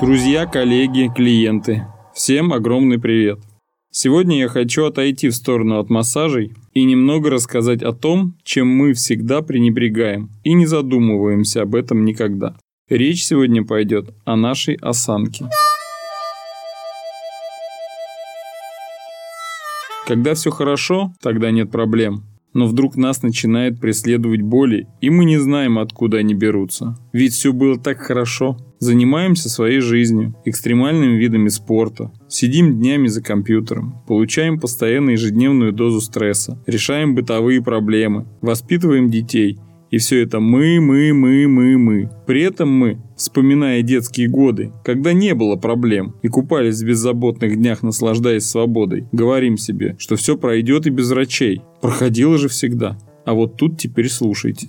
Друзья, коллеги, клиенты, всем огромный привет. Сегодня я хочу отойти в сторону от массажей и немного рассказать о том, чем мы всегда пренебрегаем и не задумываемся об этом никогда. Речь сегодня пойдет о нашей осанке. Когда все хорошо, тогда нет проблем но вдруг нас начинает преследовать боли, и мы не знаем, откуда они берутся. Ведь все было так хорошо. Занимаемся своей жизнью, экстремальными видами спорта, сидим днями за компьютером, получаем постоянно ежедневную дозу стресса, решаем бытовые проблемы, воспитываем детей – и все это мы, мы, мы, мы, мы. При этом мы, вспоминая детские годы, когда не было проблем и купались в беззаботных днях, наслаждаясь свободой, говорим себе, что все пройдет и без врачей. Проходило же всегда. А вот тут теперь слушайте.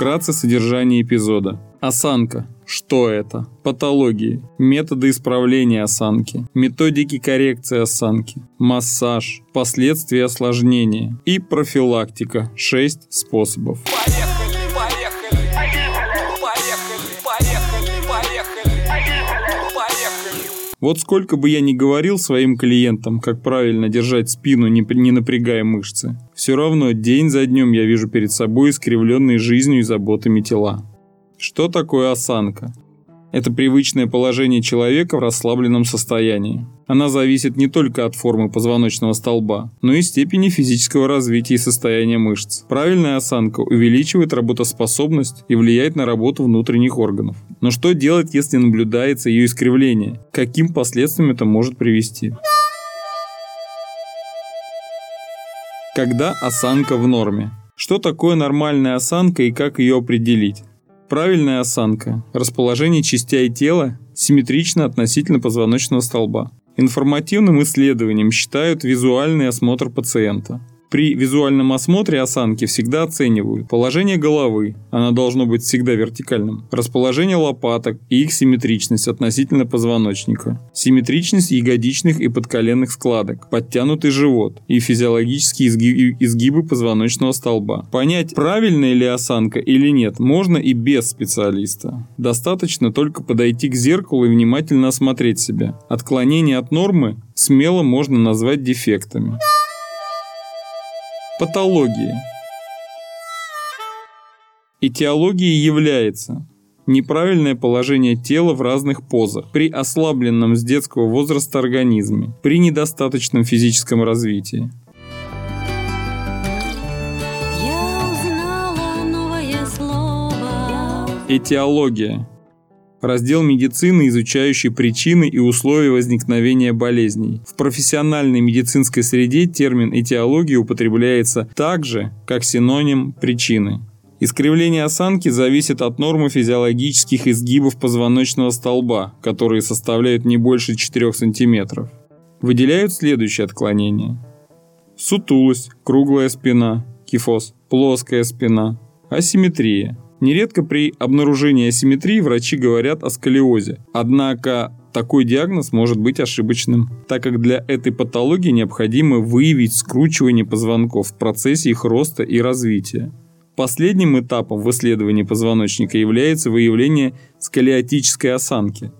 Вкратце содержание эпизода. Осанка. Что это? Патологии. Методы исправления осанки. Методики коррекции осанки. Массаж. Последствия осложнения. И профилактика. 6 способов. Поехали, Вот сколько бы я ни говорил своим клиентам, как правильно держать спину, не, не напрягая мышцы, все равно день за днем я вижу перед собой искривленные жизнью и заботами тела. Что такое осанка? Это привычное положение человека в расслабленном состоянии. Она зависит не только от формы позвоночного столба, но и степени физического развития и состояния мышц. Правильная осанка увеличивает работоспособность и влияет на работу внутренних органов. Но что делать, если наблюдается ее искривление? Каким последствиям это может привести? Когда осанка в норме? Что такое нормальная осанка и как ее определить? Правильная осанка. Расположение частей тела симметрично относительно позвоночного столба. Информативным исследованием считают визуальный осмотр пациента. При визуальном осмотре осанки всегда оценивают положение головы, она должно быть всегда вертикальным, расположение лопаток и их симметричность относительно позвоночника, симметричность ягодичных и подколенных складок, подтянутый живот и физиологические изгибы позвоночного столба. Понять, правильная ли осанка или нет, можно и без специалиста. Достаточно только подойти к зеркалу и внимательно осмотреть себя. Отклонение от нормы смело можно назвать дефектами. Патологии. Этиологией является неправильное положение тела в разных позах, при ослабленном с детского возраста организме, при недостаточном физическом развитии. Этиология Раздел медицины, изучающий причины и условия возникновения болезней. В профессиональной медицинской среде термин этиология употребляется так же, как синоним причины. Искривление осанки зависит от нормы физиологических изгибов позвоночного столба, которые составляют не больше 4 см. Выделяют следующие отклонения. Сутулость, круглая спина, кифоз, плоская спина, асимметрия – Нередко при обнаружении асимметрии врачи говорят о сколиозе. Однако такой диагноз может быть ошибочным, так как для этой патологии необходимо выявить скручивание позвонков в процессе их роста и развития. Последним этапом в исследовании позвоночника является выявление сколиотической осанки.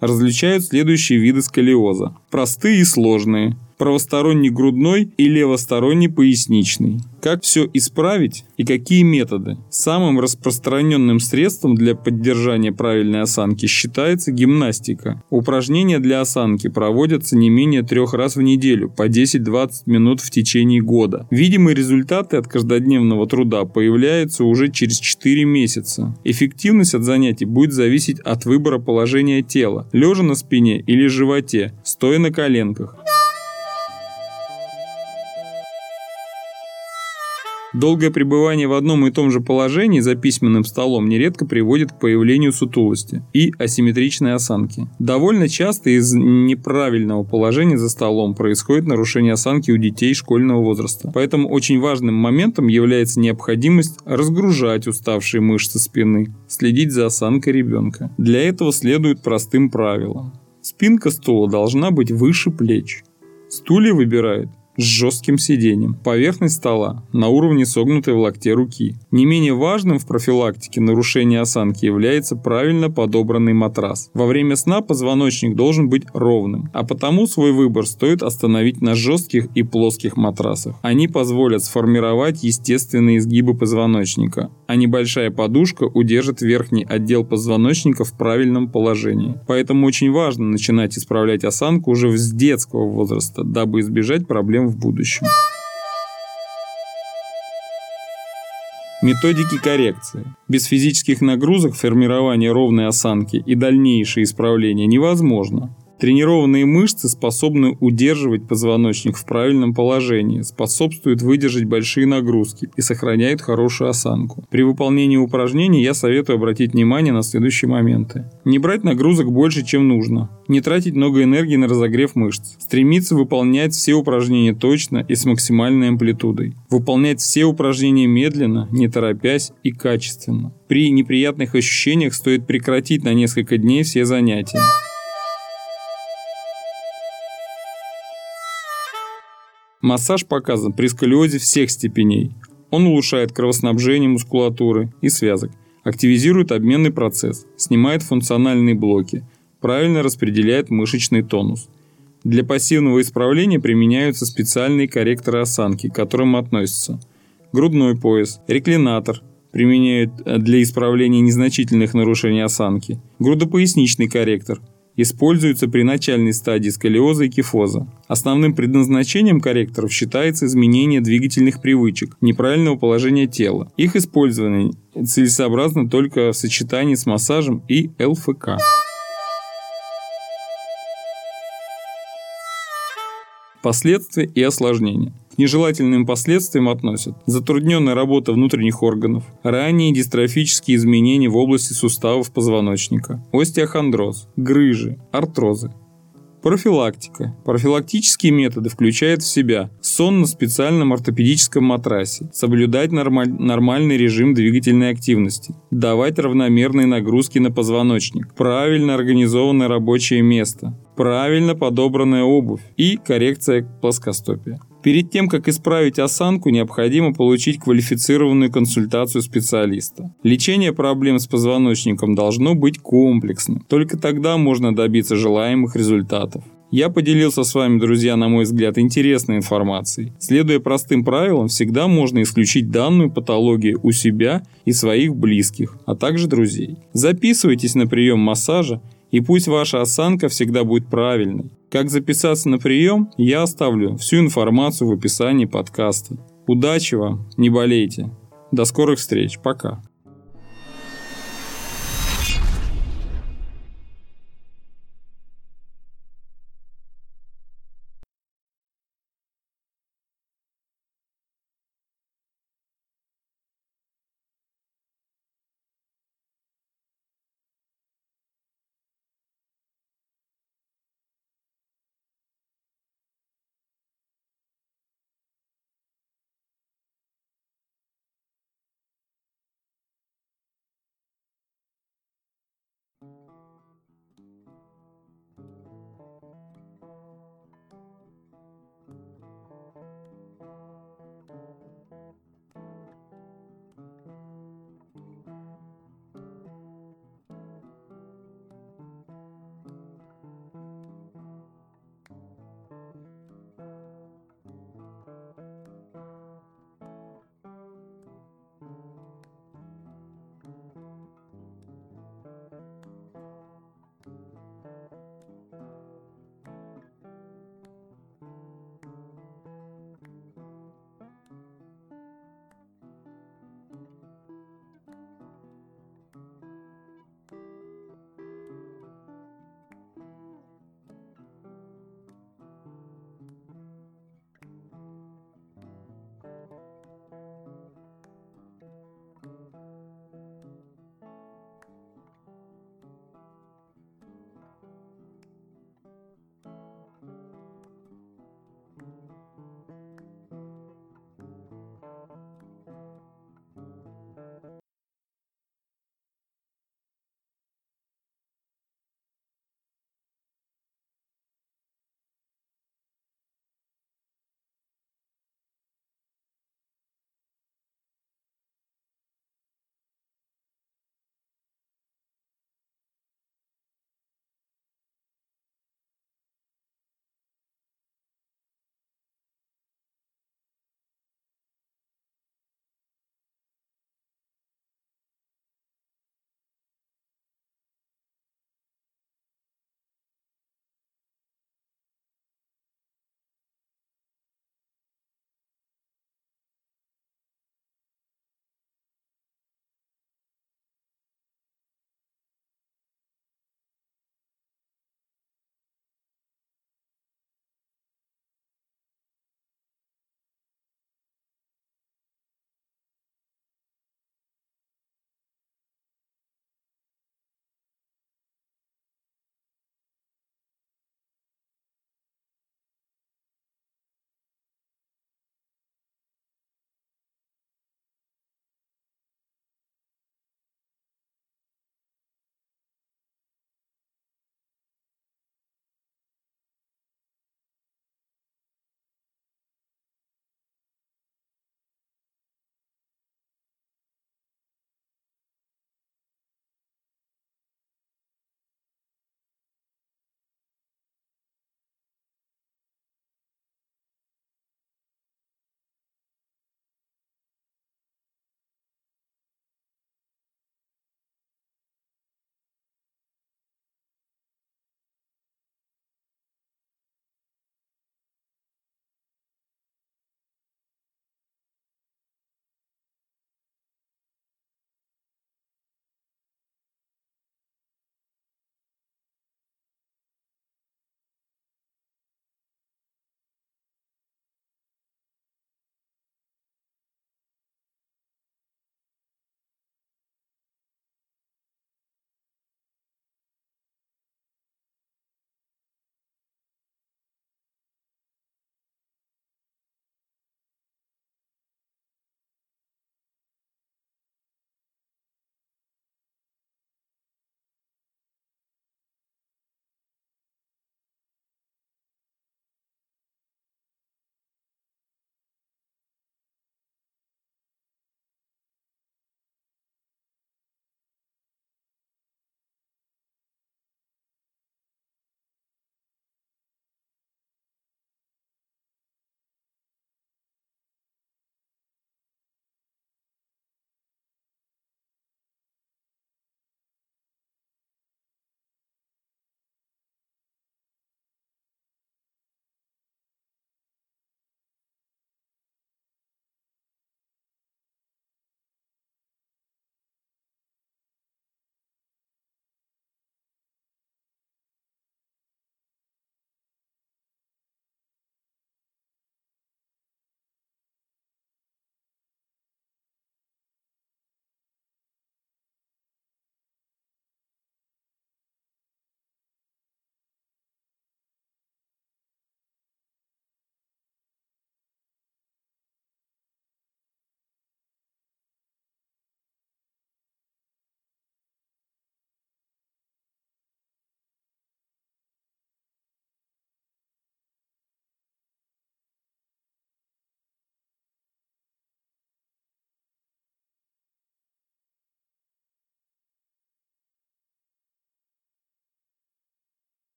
Различают следующие виды сколиоза. Простые и сложные – правосторонний грудной и левосторонний поясничный. Как все исправить и какие методы? Самым распространенным средством для поддержания правильной осанки считается гимнастика. Упражнения для осанки проводятся не менее трех раз в неделю, по 10-20 минут в течение года. Видимые результаты от каждодневного труда появляются уже через 4 месяца. Эффективность от занятий будет зависеть от выбора положения тела, лежа на спине или животе, стоя на коленках. Долгое пребывание в одном и том же положении за письменным столом нередко приводит к появлению сутулости и асимметричной осанки. Довольно часто из неправильного положения за столом происходит нарушение осанки у детей школьного возраста. Поэтому очень важным моментом является необходимость разгружать уставшие мышцы спины, следить за осанкой ребенка. Для этого следует простым правилам. Спинка стула должна быть выше плеч. Стулья выбирают с жестким сиденьем. Поверхность стола на уровне согнутой в локте руки. Не менее важным в профилактике нарушения осанки является правильно подобранный матрас. Во время сна позвоночник должен быть ровным, а потому свой выбор стоит остановить на жестких и плоских матрасах. Они позволят сформировать естественные изгибы позвоночника, а небольшая подушка удержит верхний отдел позвоночника в правильном положении. Поэтому очень важно начинать исправлять осанку уже с детского возраста, дабы избежать проблем в будущем. Методики коррекции. Без физических нагрузок формирование ровной осанки и дальнейшее исправление невозможно. Тренированные мышцы способны удерживать позвоночник в правильном положении, способствуют выдержать большие нагрузки и сохраняют хорошую осанку. При выполнении упражнений я советую обратить внимание на следующие моменты. Не брать нагрузок больше, чем нужно. Не тратить много энергии на разогрев мышц. Стремиться выполнять все упражнения точно и с максимальной амплитудой. Выполнять все упражнения медленно, не торопясь и качественно. При неприятных ощущениях стоит прекратить на несколько дней все занятия. Массаж показан при сколиозе всех степеней. Он улучшает кровоснабжение мускулатуры и связок, активизирует обменный процесс, снимает функциональные блоки, правильно распределяет мышечный тонус. Для пассивного исправления применяются специальные корректоры осанки, к которым относятся грудной пояс, реклинатор, применяют для исправления незначительных нарушений осанки, грудопоясничный корректор – используются при начальной стадии сколиоза и кифоза. Основным предназначением корректоров считается изменение двигательных привычек, неправильного положения тела. Их использование целесообразно только в сочетании с массажем и ЛФК. Последствия и осложнения. К нежелательным последствиям относят затрудненная работа внутренних органов, ранние дистрофические изменения в области суставов позвоночника, остеохондроз, грыжи, артрозы. Профилактика. Профилактические методы включают в себя сон на специальном ортопедическом матрасе, соблюдать нормаль... нормальный режим двигательной активности, давать равномерные нагрузки на позвоночник, правильно организованное рабочее место, правильно подобранная обувь и коррекция плоскостопия. Перед тем, как исправить осанку, необходимо получить квалифицированную консультацию специалиста. Лечение проблем с позвоночником должно быть комплексным. Только тогда можно добиться желаемых результатов. Я поделился с вами, друзья, на мой взгляд, интересной информацией. Следуя простым правилам, всегда можно исключить данную патологию у себя и своих близких, а также друзей. Записывайтесь на прием массажа и пусть ваша осанка всегда будет правильной. Как записаться на прием, я оставлю всю информацию в описании подкаста. Удачи вам, не болейте. До скорых встреч, пока.